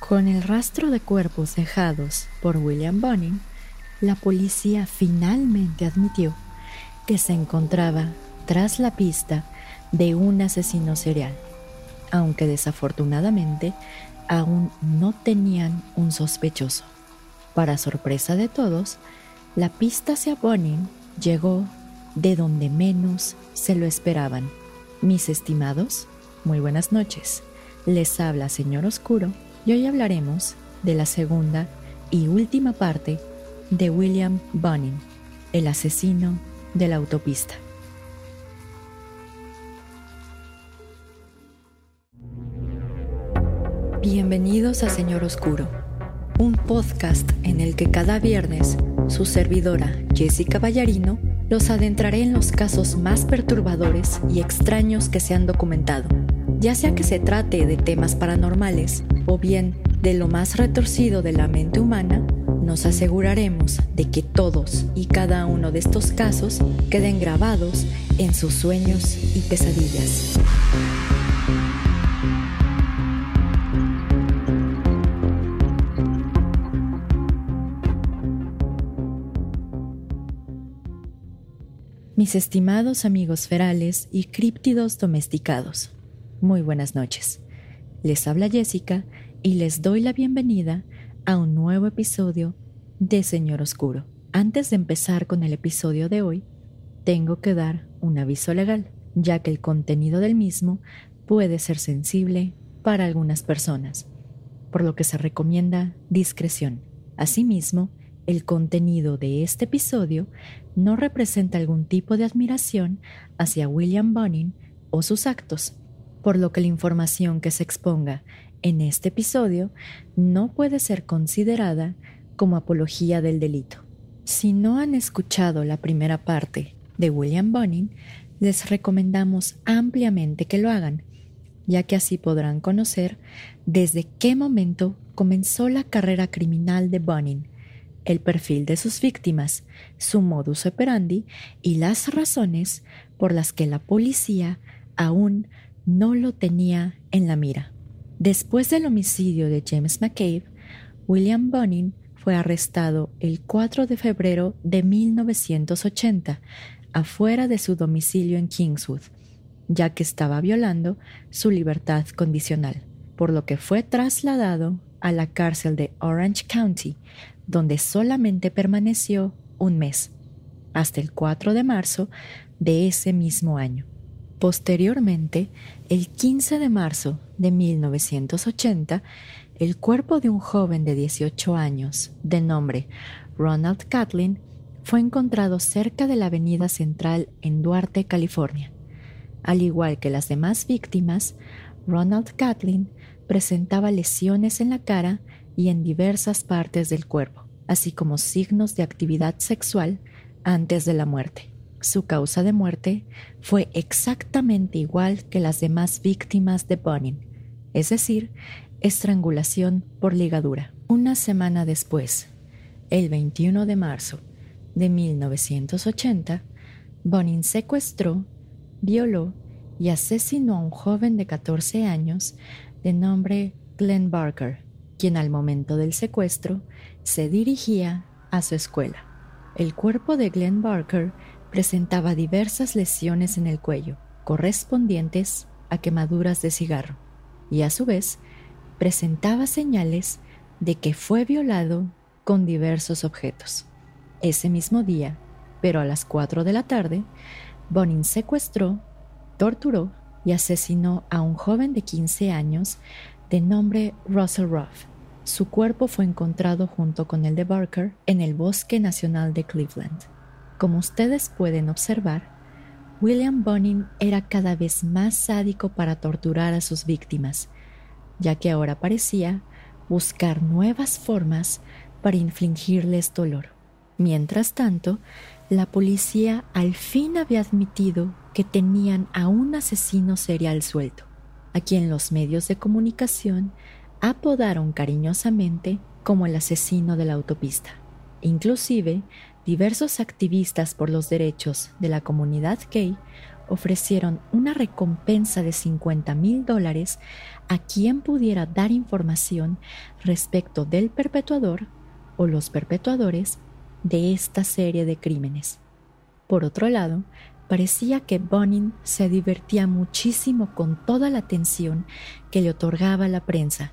Con el rastro de cuerpos dejados por William Bonin, la policía finalmente admitió que se encontraba tras la pista de un asesino serial, aunque desafortunadamente aún no tenían un sospechoso. Para sorpresa de todos, la pista hacia Bonin llegó de donde menos se lo esperaban. Mis estimados, muy buenas noches. Les habla Señor Oscuro y hoy hablaremos de la segunda y última parte de William Bonin, el asesino de la autopista. Bienvenidos a Señor Oscuro, un podcast en el que cada viernes su servidora Jessica Ballarino los adentraré en los casos más perturbadores y extraños que se han documentado, ya sea que se trate de temas paranormales o bien de lo más retorcido de la mente humana, nos aseguraremos de que todos y cada uno de estos casos queden grabados en sus sueños y pesadillas. Mis estimados amigos ferales y críptidos domesticados, muy buenas noches. Les habla Jessica y les doy la bienvenida a un nuevo episodio de Señor Oscuro. Antes de empezar con el episodio de hoy, tengo que dar un aviso legal, ya que el contenido del mismo puede ser sensible para algunas personas, por lo que se recomienda discreción. Asimismo, el contenido de este episodio no representa algún tipo de admiración hacia William Bunning o sus actos, por lo que la información que se exponga en este episodio no puede ser considerada como apología del delito. Si no han escuchado la primera parte de William Bunning, les recomendamos ampliamente que lo hagan, ya que así podrán conocer desde qué momento comenzó la carrera criminal de Bunning el perfil de sus víctimas, su modus operandi y las razones por las que la policía aún no lo tenía en la mira. Después del homicidio de James McCabe, William Bonin fue arrestado el 4 de febrero de 1980 afuera de su domicilio en Kingswood, ya que estaba violando su libertad condicional, por lo que fue trasladado a la cárcel de Orange County, donde solamente permaneció un mes, hasta el 4 de marzo de ese mismo año. Posteriormente, el 15 de marzo de 1980, el cuerpo de un joven de 18 años, de nombre Ronald Catlin, fue encontrado cerca de la avenida central en Duarte, California. Al igual que las demás víctimas, Ronald Catlin presentaba lesiones en la cara y en diversas partes del cuerpo, así como signos de actividad sexual antes de la muerte. Su causa de muerte fue exactamente igual que las demás víctimas de Bonin, es decir, estrangulación por ligadura. Una semana después, el 21 de marzo de 1980, Bonin secuestró, violó y asesinó a un joven de 14 años de nombre Glenn Barker, quien al momento del secuestro se dirigía a su escuela. El cuerpo de Glenn Barker presentaba diversas lesiones en el cuello, correspondientes a quemaduras de cigarro, y a su vez presentaba señales de que fue violado con diversos objetos. Ese mismo día, pero a las 4 de la tarde, Bonin secuestró, torturó y asesinó a un joven de 15 años de nombre Russell Ruff. Su cuerpo fue encontrado junto con el de Barker en el Bosque Nacional de Cleveland. Como ustedes pueden observar, William Bonin era cada vez más sádico para torturar a sus víctimas, ya que ahora parecía buscar nuevas formas para infligirles dolor. Mientras tanto, la policía al fin había admitido que tenían a un asesino serial suelto, a quien los medios de comunicación apodaron cariñosamente como el asesino de la autopista. Inclusive, diversos activistas por los derechos de la comunidad gay ofrecieron una recompensa de 50 mil dólares a quien pudiera dar información respecto del perpetuador o los perpetuadores de esta serie de crímenes. Por otro lado, parecía que Bonin se divertía muchísimo con toda la atención que le otorgaba la prensa,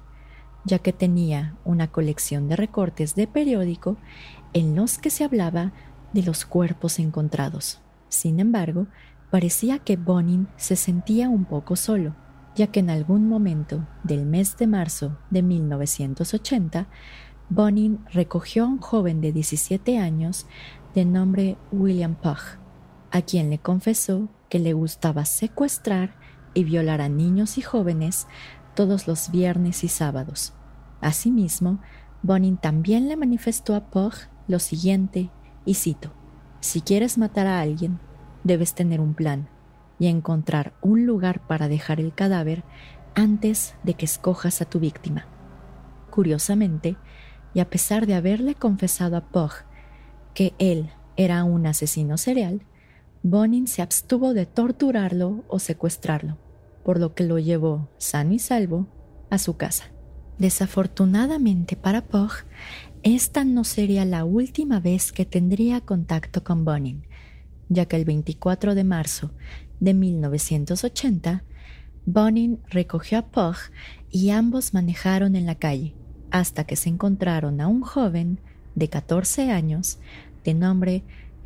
ya que tenía una colección de recortes de periódico en los que se hablaba de los cuerpos encontrados. Sin embargo, parecía que Bonin se sentía un poco solo, ya que en algún momento del mes de marzo de 1980, Bonin recogió a un joven de 17 años de nombre William Pugh, a quien le confesó que le gustaba secuestrar y violar a niños y jóvenes todos los viernes y sábados. Asimismo, Bonin también le manifestó a Pugh lo siguiente, y cito, Si quieres matar a alguien, debes tener un plan y encontrar un lugar para dejar el cadáver antes de que escojas a tu víctima. Curiosamente, y a pesar de haberle confesado a Pugh que él era un asesino serial, Bonin se abstuvo de torturarlo o secuestrarlo, por lo que lo llevó sano y salvo a su casa. Desafortunadamente para Pugh, esta no sería la última vez que tendría contacto con Bonin, ya que el 24 de marzo de 1980, Bonin recogió a Pugh y ambos manejaron en la calle hasta que se encontraron a un joven de 14 años de nombre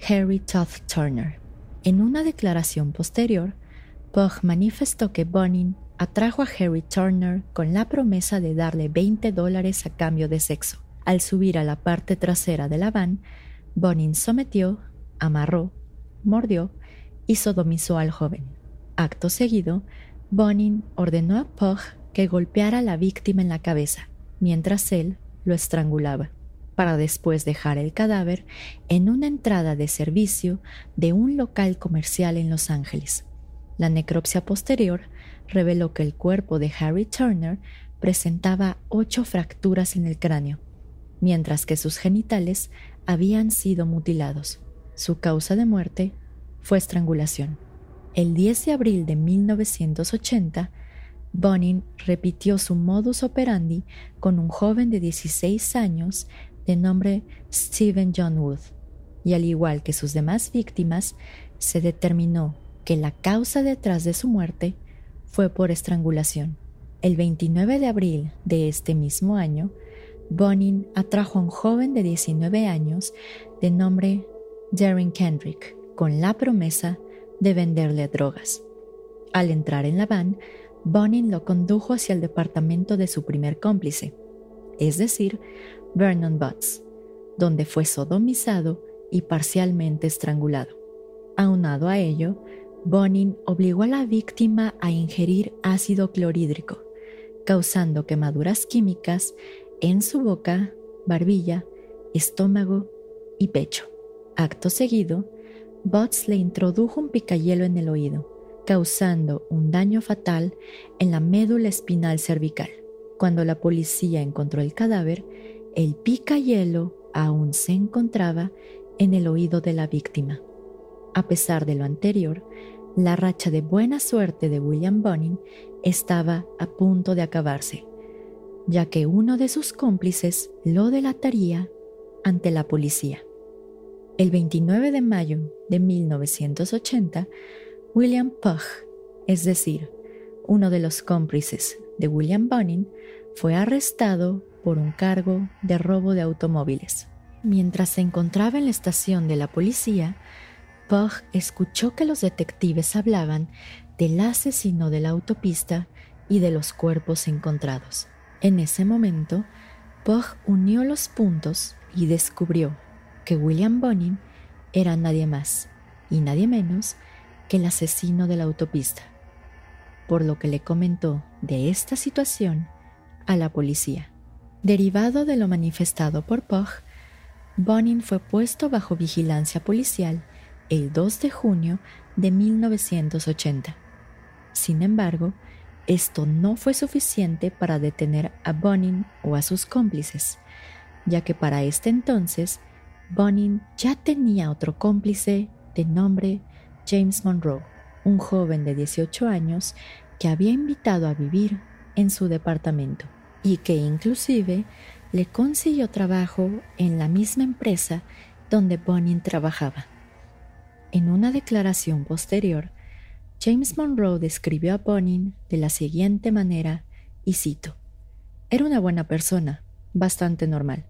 Harry Todd Turner. En una declaración posterior, Pugh manifestó que Bonin atrajo a Harry Turner con la promesa de darle 20 dólares a cambio de sexo. Al subir a la parte trasera de la van, Bonin sometió, amarró mordió y sodomizó al joven. Acto seguido, Bonin ordenó a Pugh que golpeara a la víctima en la cabeza, mientras él lo estrangulaba, para después dejar el cadáver en una entrada de servicio de un local comercial en Los Ángeles. La necropsia posterior reveló que el cuerpo de Harry Turner presentaba ocho fracturas en el cráneo, mientras que sus genitales habían sido mutilados. Su causa de muerte fue estrangulación. El 10 de abril de 1980, Bonin repitió su modus operandi con un joven de 16 años de nombre Stephen John Wood, y al igual que sus demás víctimas, se determinó que la causa detrás de su muerte fue por estrangulación. El 29 de abril de este mismo año, Bonin atrajo a un joven de 19 años de nombre Darren Kendrick con la promesa de venderle drogas. Al entrar en la van, Bonin lo condujo hacia el departamento de su primer cómplice, es decir, Vernon Butts, donde fue sodomizado y parcialmente estrangulado. Aunado a ello, Bonin obligó a la víctima a ingerir ácido clorhídrico, causando quemaduras químicas en su boca, barbilla, estómago y pecho. Acto seguido, Butts le introdujo un picayelo en el oído, causando un daño fatal en la médula espinal cervical. Cuando la policía encontró el cadáver, el picayelo aún se encontraba en el oído de la víctima. A pesar de lo anterior, la racha de buena suerte de William Bonin estaba a punto de acabarse, ya que uno de sus cómplices lo delataría ante la policía. El 29 de mayo de 1980, William Pugh, es decir, uno de los cómplices de William Bonin, fue arrestado por un cargo de robo de automóviles. Mientras se encontraba en la estación de la policía, Pugh escuchó que los detectives hablaban del asesino de la autopista y de los cuerpos encontrados. En ese momento, Pugh unió los puntos y descubrió que William Bonin era nadie más y nadie menos que el asesino de la autopista, por lo que le comentó de esta situación a la policía. Derivado de lo manifestado por Pugh, Bonin fue puesto bajo vigilancia policial el 2 de junio de 1980. Sin embargo, esto no fue suficiente para detener a Bonin o a sus cómplices, ya que para este entonces Bonin ya tenía otro cómplice de nombre James Monroe, un joven de 18 años que había invitado a vivir en su departamento y que inclusive le consiguió trabajo en la misma empresa donde Bonin trabajaba. En una declaración posterior, James Monroe describió a Bonin de la siguiente manera, y cito, Era una buena persona, bastante normal.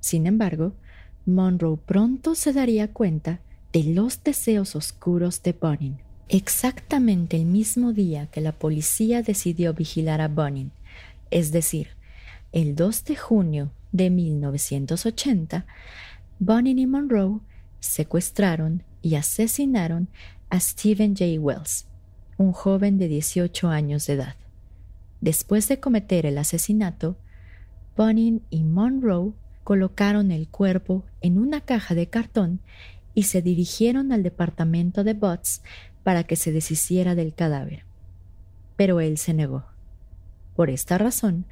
Sin embargo, Monroe pronto se daría cuenta de los deseos oscuros de Bonin. Exactamente el mismo día que la policía decidió vigilar a Bonin, es decir, el 2 de junio de 1980, Bonin y Monroe secuestraron y asesinaron a Stephen J. Wells, un joven de 18 años de edad. Después de cometer el asesinato, Bonin y Monroe colocaron el cuerpo en una caja de cartón y se dirigieron al departamento de Butts para que se deshiciera del cadáver. Pero él se negó. Por esta razón,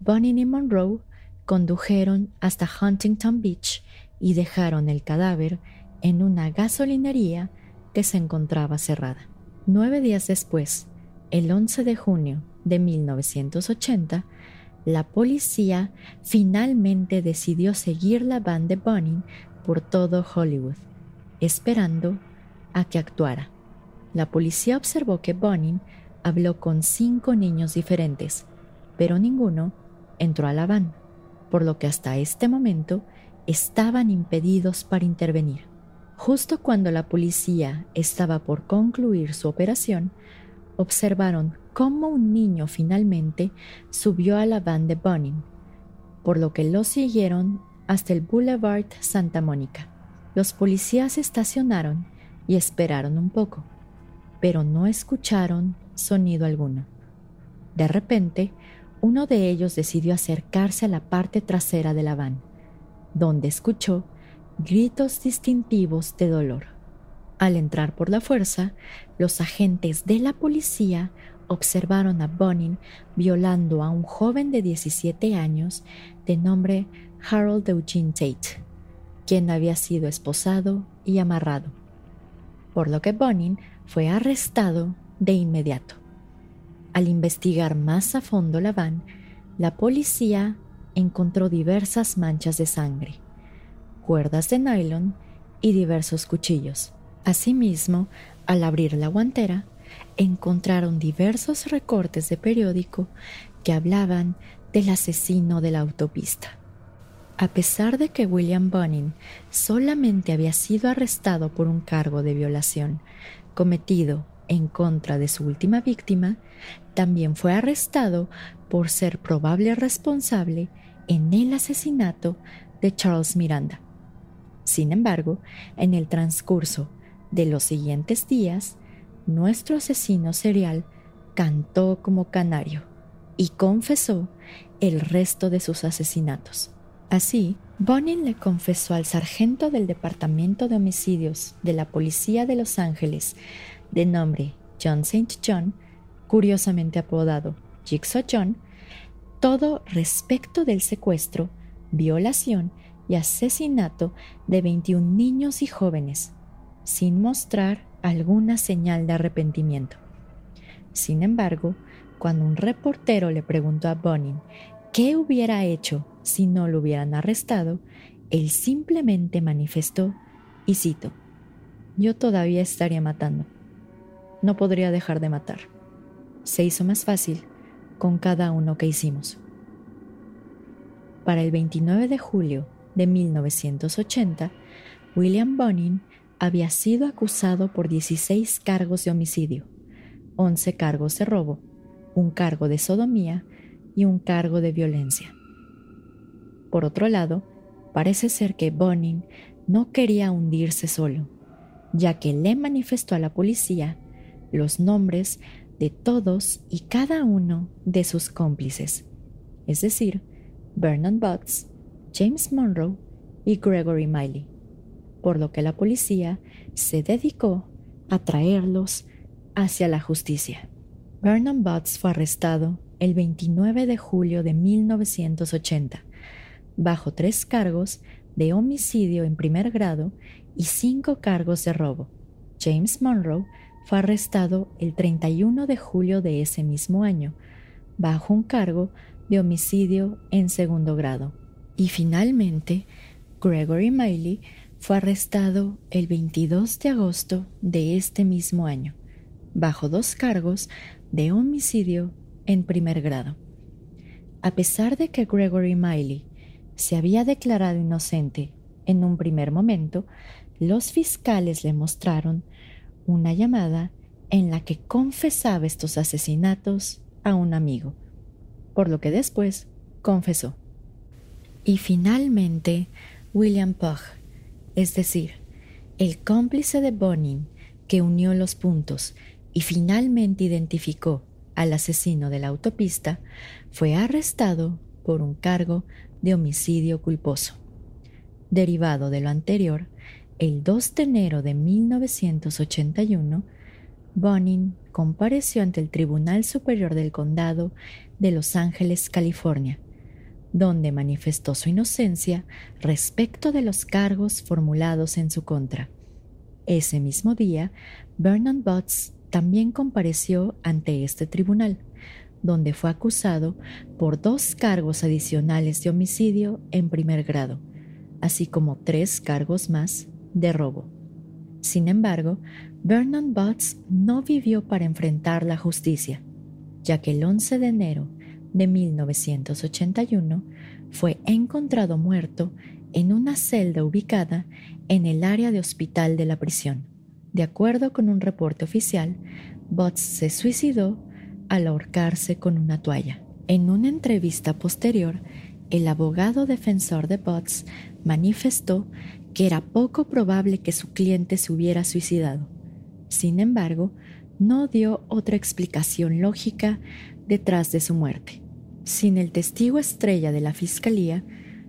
Bonin y Monroe condujeron hasta Huntington Beach y dejaron el cadáver en una gasolinería que se encontraba cerrada. Nueve días después, el 11 de junio de 1980, la policía finalmente decidió seguir la van de Bonin por todo Hollywood, esperando a que actuara. La policía observó que Bonin habló con cinco niños diferentes, pero ninguno entró a la van, por lo que hasta este momento estaban impedidos para intervenir. Justo cuando la policía estaba por concluir su operación, observaron cómo un niño finalmente subió a la van de Bonin, por lo que lo siguieron hasta el Boulevard Santa Mónica. Los policías estacionaron y esperaron un poco, pero no escucharon sonido alguno. De repente, uno de ellos decidió acercarse a la parte trasera de la van, donde escuchó gritos distintivos de dolor. Al entrar por la fuerza, los agentes de la policía observaron a Bonin violando a un joven de 17 años de nombre Harold Eugene Tate, quien había sido esposado y amarrado, por lo que Bonin fue arrestado de inmediato. Al investigar más a fondo la van, la policía encontró diversas manchas de sangre, cuerdas de nylon y diversos cuchillos. Asimismo, al abrir la guantera, encontraron diversos recortes de periódico que hablaban del asesino de la autopista. A pesar de que William Bunning solamente había sido arrestado por un cargo de violación cometido en contra de su última víctima, también fue arrestado por ser probable responsable en el asesinato de Charles Miranda. Sin embargo, en el transcurso de los siguientes días, nuestro asesino serial cantó como canario y confesó el resto de sus asesinatos. Así, Bonin le confesó al sargento del Departamento de Homicidios de la Policía de Los Ángeles, de nombre John St. John, curiosamente apodado Jigsaw John, todo respecto del secuestro, violación y asesinato de 21 niños y jóvenes, sin mostrar alguna señal de arrepentimiento. Sin embargo, cuando un reportero le preguntó a Bonin qué hubiera hecho si no lo hubieran arrestado, él simplemente manifestó, y cito, yo todavía estaría matando. No podría dejar de matar. Se hizo más fácil con cada uno que hicimos. Para el 29 de julio de 1980, William Bonin había sido acusado por 16 cargos de homicidio, 11 cargos de robo, un cargo de sodomía y un cargo de violencia. Por otro lado, parece ser que Bonin no quería hundirse solo, ya que le manifestó a la policía los nombres de todos y cada uno de sus cómplices, es decir, Vernon Butts, James Monroe y Gregory Miley por lo que la policía se dedicó a traerlos hacia la justicia. Vernon Butts fue arrestado el 29 de julio de 1980, bajo tres cargos de homicidio en primer grado y cinco cargos de robo. James Monroe fue arrestado el 31 de julio de ese mismo año, bajo un cargo de homicidio en segundo grado. Y finalmente, Gregory Miley fue arrestado el 22 de agosto de este mismo año, bajo dos cargos de homicidio en primer grado. A pesar de que Gregory Miley se había declarado inocente en un primer momento, los fiscales le mostraron una llamada en la que confesaba estos asesinatos a un amigo, por lo que después confesó. Y finalmente, William Pugh, es decir, el cómplice de Bonin que unió los puntos y finalmente identificó al asesino de la autopista, fue arrestado por un cargo de homicidio culposo. Derivado de lo anterior, el 2 de enero de 1981, Bonin compareció ante el Tribunal Superior del Condado de Los Ángeles, California, donde manifestó su inocencia respecto de los cargos formulados en su contra. Ese mismo día, Vernon Butts también compareció ante este tribunal, donde fue acusado por dos cargos adicionales de homicidio en primer grado, así como tres cargos más de robo. Sin embargo, Vernon Butts no vivió para enfrentar la justicia, ya que el 11 de enero de 1981 fue encontrado muerto en una celda ubicada en el área de hospital de la prisión. De acuerdo con un reporte oficial, Butts se suicidó al ahorcarse con una toalla. En una entrevista posterior, el abogado defensor de Butts manifestó que era poco probable que su cliente se hubiera suicidado. Sin embargo, no dio otra explicación lógica detrás de su muerte. Sin el testigo estrella de la Fiscalía,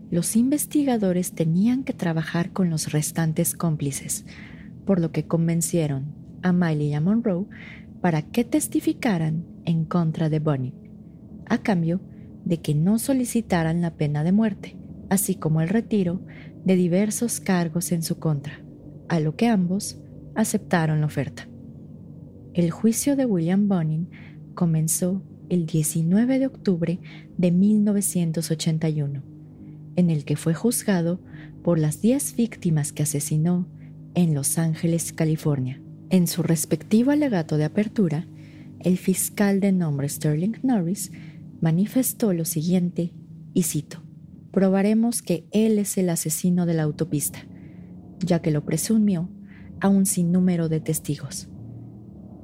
los investigadores tenían que trabajar con los restantes cómplices, por lo que convencieron a Miley y a Monroe para que testificaran en contra de Bonnie, a cambio de que no solicitaran la pena de muerte, así como el retiro de diversos cargos en su contra, a lo que ambos aceptaron la oferta. El juicio de William Bonin comenzó el 19 de octubre de 1981, en el que fue juzgado por las 10 víctimas que asesinó en Los Ángeles, California. En su respectivo alegato de apertura, el fiscal de nombre Sterling Norris manifestó lo siguiente, y cito, probaremos que él es el asesino de la autopista, ya que lo presumió a un sinnúmero de testigos.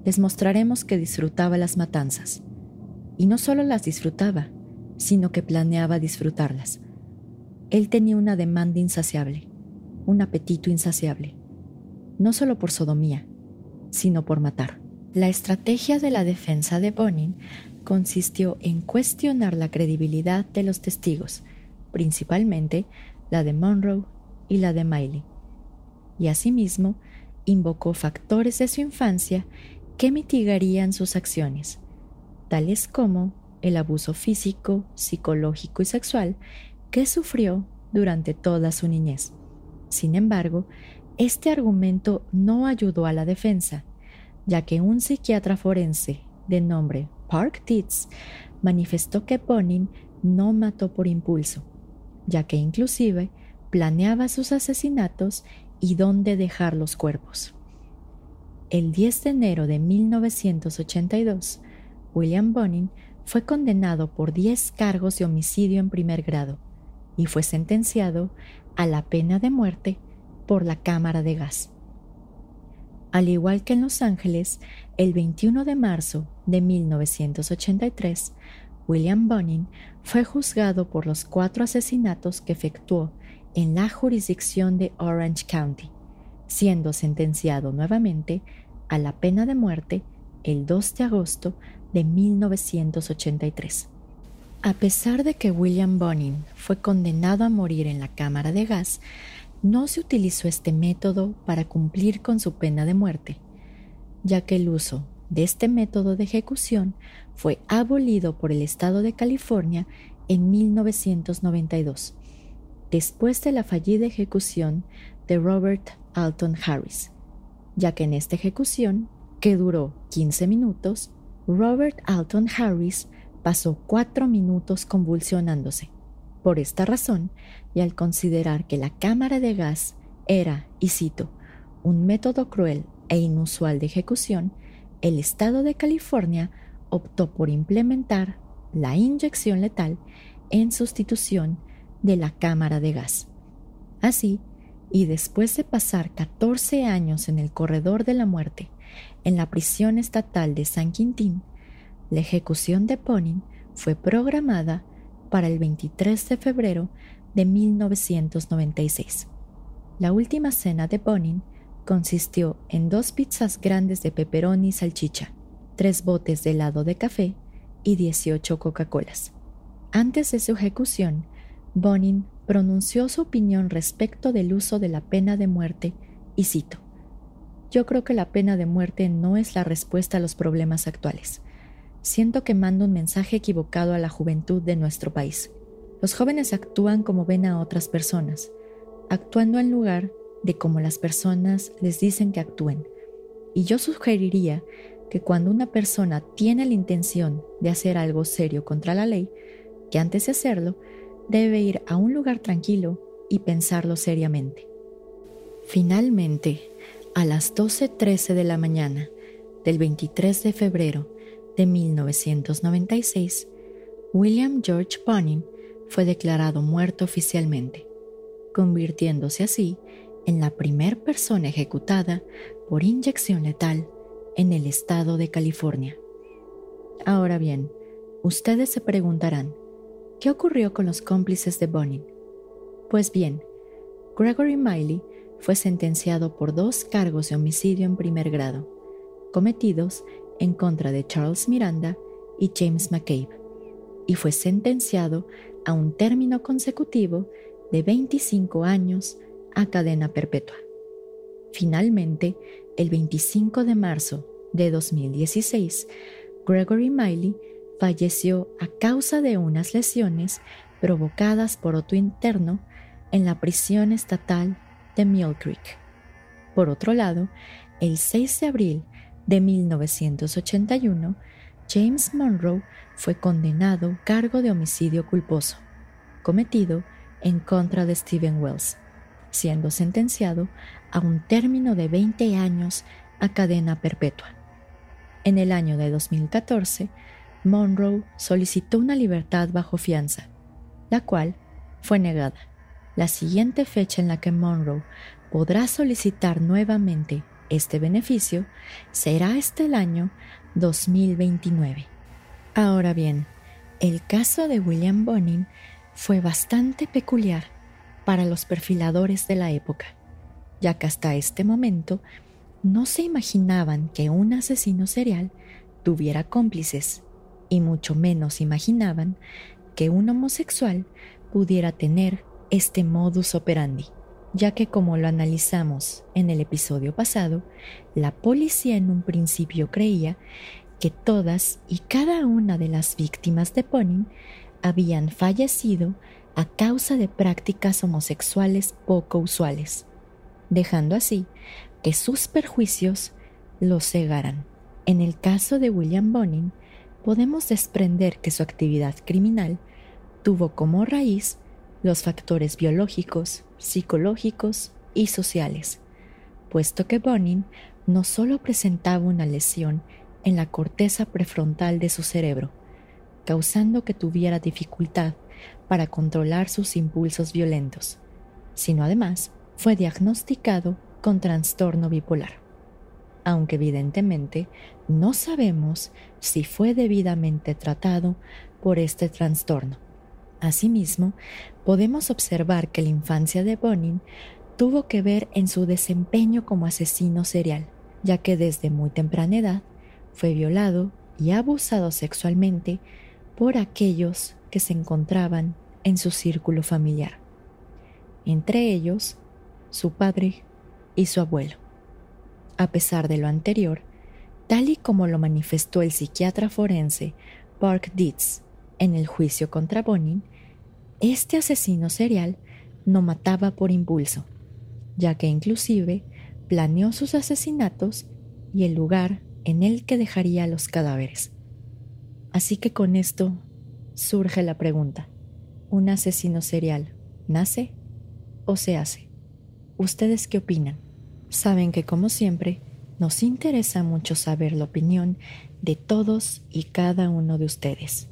Les mostraremos que disfrutaba las matanzas, y no solo las disfrutaba, sino que planeaba disfrutarlas. Él tenía una demanda insaciable, un apetito insaciable no solo por sodomía, sino por matar. La estrategia de la defensa de Bonin consistió en cuestionar la credibilidad de los testigos, principalmente la de Monroe y la de Miley, y asimismo invocó factores de su infancia que mitigarían sus acciones, tales como el abuso físico, psicológico y sexual que sufrió durante toda su niñez. Sin embargo, este argumento no ayudó a la defensa, ya que un psiquiatra forense de nombre Park Titz manifestó que Bonin no mató por impulso, ya que inclusive planeaba sus asesinatos y dónde dejar los cuerpos. El 10 de enero de 1982, William Bonin fue condenado por 10 cargos de homicidio en primer grado y fue sentenciado a la pena de muerte por la cámara de gas. Al igual que en Los Ángeles, el 21 de marzo de 1983, William Bonin fue juzgado por los cuatro asesinatos que efectuó en la jurisdicción de Orange County, siendo sentenciado nuevamente a la pena de muerte el 2 de agosto de 1983. A pesar de que William Bonin fue condenado a morir en la cámara de gas, no se utilizó este método para cumplir con su pena de muerte, ya que el uso de este método de ejecución fue abolido por el Estado de California en 1992, después de la fallida ejecución de Robert Alton Harris, ya que en esta ejecución que duró 15 minutos, Robert Alton Harris pasó cuatro minutos convulsionándose. Por esta razón, y al considerar que la cámara de gas era, y cito, un método cruel e inusual de ejecución, el Estado de California optó por implementar la inyección letal en sustitución de la cámara de gas. Así, y después de pasar 14 años en el corredor de la muerte, en la prisión estatal de San Quintín, la ejecución de Ponin fue programada para el 23 de febrero de 1996. La última cena de Bonin consistió en dos pizzas grandes de pepperoni y salchicha, tres botes de helado de café y 18 Coca-Colas. Antes de su ejecución, Bonin pronunció su opinión respecto del uso de la pena de muerte y cito, Yo creo que la pena de muerte no es la respuesta a los problemas actuales. Siento que mando un mensaje equivocado a la juventud de nuestro país. Los jóvenes actúan como ven a otras personas, actuando en lugar de como las personas les dicen que actúen. Y yo sugeriría que cuando una persona tiene la intención de hacer algo serio contra la ley, que antes de hacerlo, debe ir a un lugar tranquilo y pensarlo seriamente. Finalmente, a las 12.13 de la mañana del 23 de febrero de 1996, William George Bonin fue declarado muerto oficialmente, convirtiéndose así en la primera persona ejecutada por inyección letal en el estado de California. Ahora bien, ustedes se preguntarán, ¿qué ocurrió con los cómplices de Bonin? Pues bien, Gregory Miley fue sentenciado por dos cargos de homicidio en primer grado, cometidos en contra de Charles Miranda y James McCabe, y fue sentenciado a un término consecutivo de 25 años a cadena perpetua. Finalmente, el 25 de marzo de 2016, Gregory Miley falleció a causa de unas lesiones provocadas por otro interno en la prisión estatal de Mill Creek. Por otro lado, el 6 de abril de 1981, James Monroe fue condenado cargo de homicidio culposo, cometido en contra de Stephen Wells siendo sentenciado a un término de 20 años a cadena perpetua. En el año de 2014, Monroe solicitó una libertad bajo fianza, la cual fue negada. La siguiente fecha en la que Monroe podrá solicitar nuevamente este beneficio será este el año 2029. Ahora bien, el caso de William Bonin fue bastante peculiar para los perfiladores de la época, ya que hasta este momento no se imaginaban que un asesino serial tuviera cómplices, y mucho menos imaginaban que un homosexual pudiera tener este modus operandi, ya que como lo analizamos en el episodio pasado, la policía en un principio creía que todas y cada una de las víctimas de Ponin habían fallecido a causa de prácticas homosexuales poco usuales, dejando así que sus perjuicios los cegaran. En el caso de William Bonin, podemos desprender que su actividad criminal tuvo como raíz los factores biológicos, psicológicos y sociales, puesto que Bonin no solo presentaba una lesión en la corteza prefrontal de su cerebro, causando que tuviera dificultad para controlar sus impulsos violentos, sino además fue diagnosticado con trastorno bipolar, aunque evidentemente no sabemos si fue debidamente tratado por este trastorno. Asimismo, podemos observar que la infancia de Bonin tuvo que ver en su desempeño como asesino serial, ya que desde muy temprana edad fue violado y abusado sexualmente por aquellos que se encontraban en su círculo familiar, entre ellos su padre y su abuelo. A pesar de lo anterior, tal y como lo manifestó el psiquiatra forense Park Dietz en el juicio contra Bonin, este asesino serial no mataba por impulso, ya que inclusive planeó sus asesinatos y el lugar en el que dejaría los cadáveres. Así que con esto surge la pregunta, ¿un asesino serial nace o se hace? ¿Ustedes qué opinan? Saben que como siempre, nos interesa mucho saber la opinión de todos y cada uno de ustedes.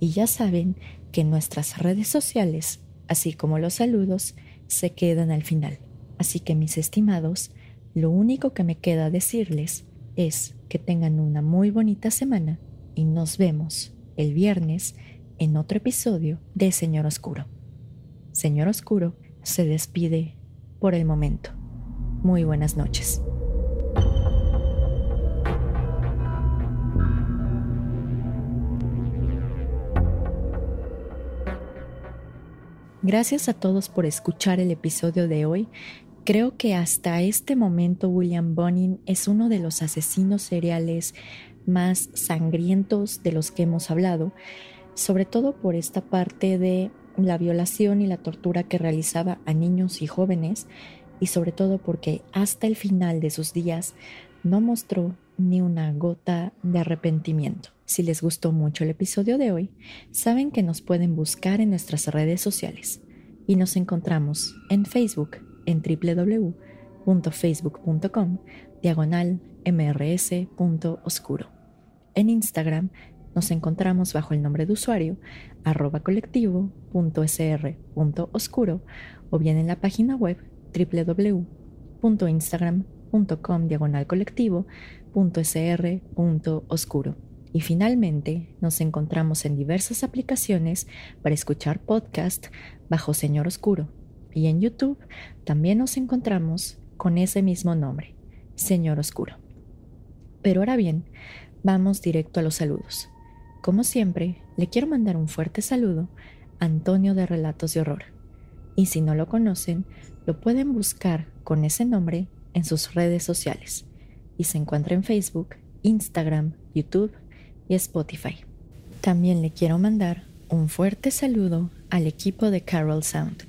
Y ya saben que nuestras redes sociales, así como los saludos, se quedan al final. Así que mis estimados, lo único que me queda decirles es que tengan una muy bonita semana y nos vemos el viernes en otro episodio de Señor Oscuro. Señor Oscuro se despide por el momento. Muy buenas noches. Gracias a todos por escuchar el episodio de hoy. Creo que hasta este momento William Bonin es uno de los asesinos seriales más sangrientos de los que hemos hablado, sobre todo por esta parte de la violación y la tortura que realizaba a niños y jóvenes, y sobre todo porque hasta el final de sus días no mostró ni una gota de arrepentimiento. Si les gustó mucho el episodio de hoy, saben que nos pueden buscar en nuestras redes sociales y nos encontramos en Facebook en www.facebook.com diagonal mrs.oscuro. En Instagram nos encontramos bajo el nombre de usuario arroba colectivo.sr.oscuro o bien en la página web www.instagram.com diagonal colectivo.sr.oscuro. Y finalmente nos encontramos en diversas aplicaciones para escuchar podcast bajo Señor Oscuro. Y en YouTube también nos encontramos con ese mismo nombre, Señor Oscuro. Pero ahora bien, vamos directo a los saludos. Como siempre, le quiero mandar un fuerte saludo a Antonio de Relatos de Horror. Y si no lo conocen, lo pueden buscar con ese nombre en sus redes sociales. Y se encuentra en Facebook, Instagram, YouTube y Spotify. También le quiero mandar un fuerte saludo al equipo de Carol Sound,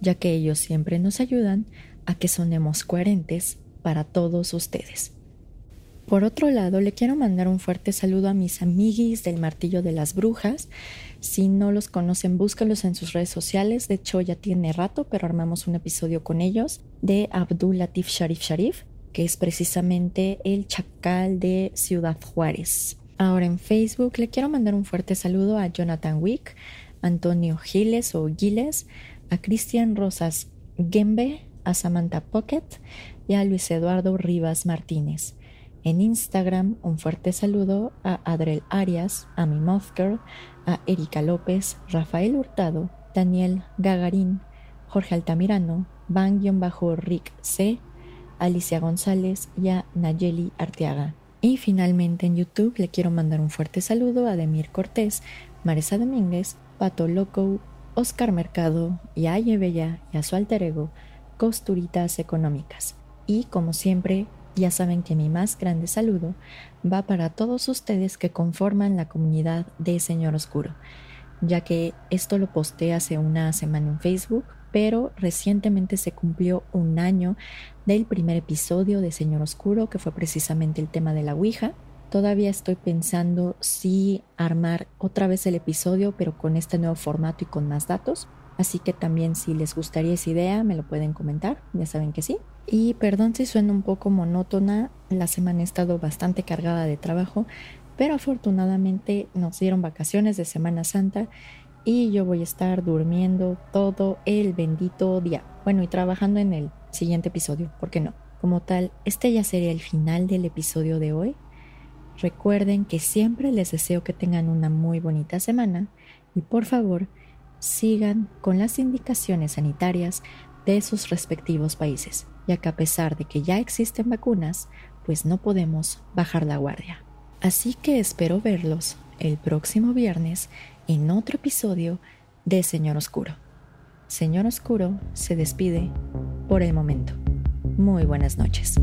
ya que ellos siempre nos ayudan a que sonemos coherentes para todos ustedes. Por otro lado, le quiero mandar un fuerte saludo a mis amiguis del Martillo de las Brujas. Si no los conocen, búscalos en sus redes sociales. De hecho, ya tiene rato, pero armamos un episodio con ellos de Abdul Latif Sharif Sharif, que es precisamente el chacal de Ciudad Juárez. Ahora en Facebook le quiero mandar un fuerte saludo a Jonathan Wick, Antonio Giles o Giles, a Cristian Rosas Gembe, a Samantha Pocket y a Luis Eduardo Rivas Martínez. En Instagram, un fuerte saludo a Adrel Arias, a mi Girl, a Erika López, Rafael Hurtado, Daniel Gagarín, Jorge Altamirano, Van-Rick C, Alicia González y a Nayeli Arteaga. Y finalmente en YouTube le quiero mandar un fuerte saludo a Demir Cortés, Marisa Domínguez, Pato Loco, Oscar Mercado, Yaye Bella y a su alter ego, Costuritas Económicas. Y como siempre, ya saben que mi más grande saludo va para todos ustedes que conforman la comunidad de Señor Oscuro, ya que esto lo posté hace una semana en Facebook, pero recientemente se cumplió un año del primer episodio de Señor Oscuro, que fue precisamente el tema de la Ouija. Todavía estoy pensando si armar otra vez el episodio, pero con este nuevo formato y con más datos. Así que también si les gustaría esa idea, me lo pueden comentar, ya saben que sí. Y perdón si suena un poco monótona, la semana ha estado bastante cargada de trabajo, pero afortunadamente nos dieron vacaciones de Semana Santa y yo voy a estar durmiendo todo el bendito día. Bueno, y trabajando en el siguiente episodio, ¿por qué no? Como tal, este ya sería el final del episodio de hoy. Recuerden que siempre les deseo que tengan una muy bonita semana y por favor, sigan con las indicaciones sanitarias de sus respectivos países, ya que a pesar de que ya existen vacunas, pues no podemos bajar la guardia. Así que espero verlos el próximo viernes en otro episodio de Señor Oscuro. Señor Oscuro se despide por el momento. Muy buenas noches.